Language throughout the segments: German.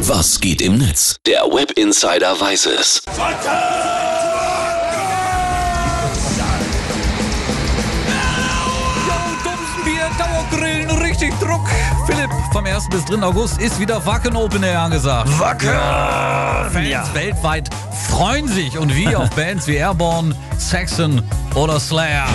Was geht im Netz? Der Web Insider weiß es. Dauergrillen, richtig Druck. Philipp, vom 1. bis 3. August ist wieder Wacken Open Air angesagt. Wacken! Fans Ja. weltweit freuen sich und wie auf Bands wie Airborne, Saxon oder Slayer.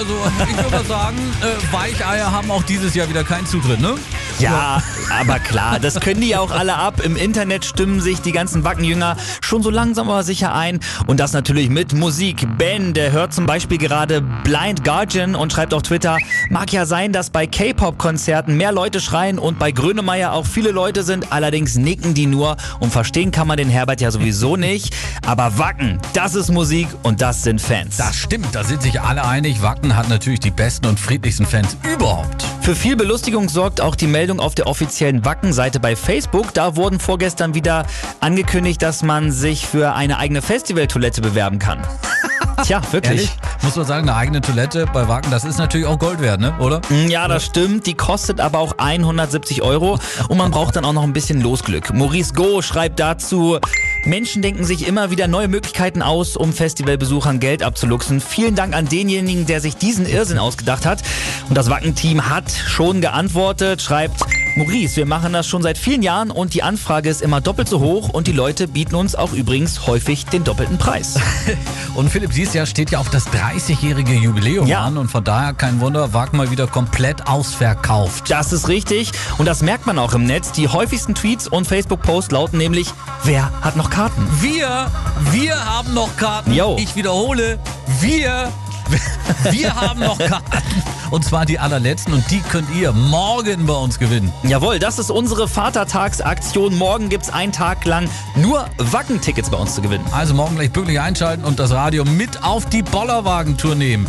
Also ich würde mal sagen, äh, Weicheier haben auch dieses Jahr wieder keinen Zutritt, ne? Ja, aber klar, das können die ja auch alle ab. Im Internet stimmen sich die ganzen Wackenjünger schon so langsam aber sicher ein. Und das natürlich mit Musik. Ben, der hört zum Beispiel gerade Blind Guardian und schreibt auf Twitter, mag ja sein, dass bei K-Pop-Konzerten mehr Leute schreien und bei Grönemeyer auch viele Leute sind. Allerdings nicken die nur und verstehen kann man den Herbert ja sowieso nicht. Aber Wacken, das ist Musik und das sind Fans. Das stimmt, da sind sich alle einig. Wacken hat natürlich die besten und friedlichsten Fans überhaupt. Für viel Belustigung sorgt auch die Meldung auf der offiziellen Wacken-Seite bei Facebook. Da wurden vorgestern wieder angekündigt, dass man sich für eine eigene Festivaltoilette bewerben kann. Tja, wirklich. Ehrlich? Muss man sagen, eine eigene Toilette bei Wacken, das ist natürlich auch Gold wert, ne? oder? Ja, das stimmt. Die kostet aber auch 170 Euro und man braucht dann auch noch ein bisschen Losglück. Maurice Go schreibt dazu, Menschen denken sich immer wieder neue Möglichkeiten aus, um Festivalbesuchern Geld abzuluxen. Vielen Dank an denjenigen, der sich diesen Irrsinn ausgedacht hat. Und das Wacken-Team hat schon geantwortet, schreibt, Maurice, wir machen das schon seit vielen Jahren und die Anfrage ist immer doppelt so hoch und die Leute bieten uns auch übrigens häufig den doppelten Preis. Und Philipp, dieses Jahr steht ja auch das 30-jährige Jubiläum Ja. an und von daher kein Wunder, Wacken mal wieder komplett ausverkauft. Das ist richtig und das merkt man auch im Netz. Die häufigsten Tweets und Facebook-Posts lauten nämlich, wer hat noch Karten? Wir, wir haben noch Karten. Jo. Ich wiederhole, wir, wir haben noch Karten. Und zwar die allerletzten und die könnt ihr morgen bei uns gewinnen. Jawohl, das ist unsere Vatertagsaktion. Morgen gibt's einen Tag lang nur Wacken-Tickets bei uns zu gewinnen. Also morgen gleich pünktlich einschalten und das Radio mit auf die Bollerwagen-Tour nehmen.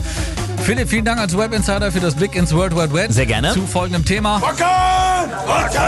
Philipp, vielen Dank als Web Insider für das Blick ins World Wide Web. Sehr gerne. Zu folgendem Thema. Wacken! Wacken!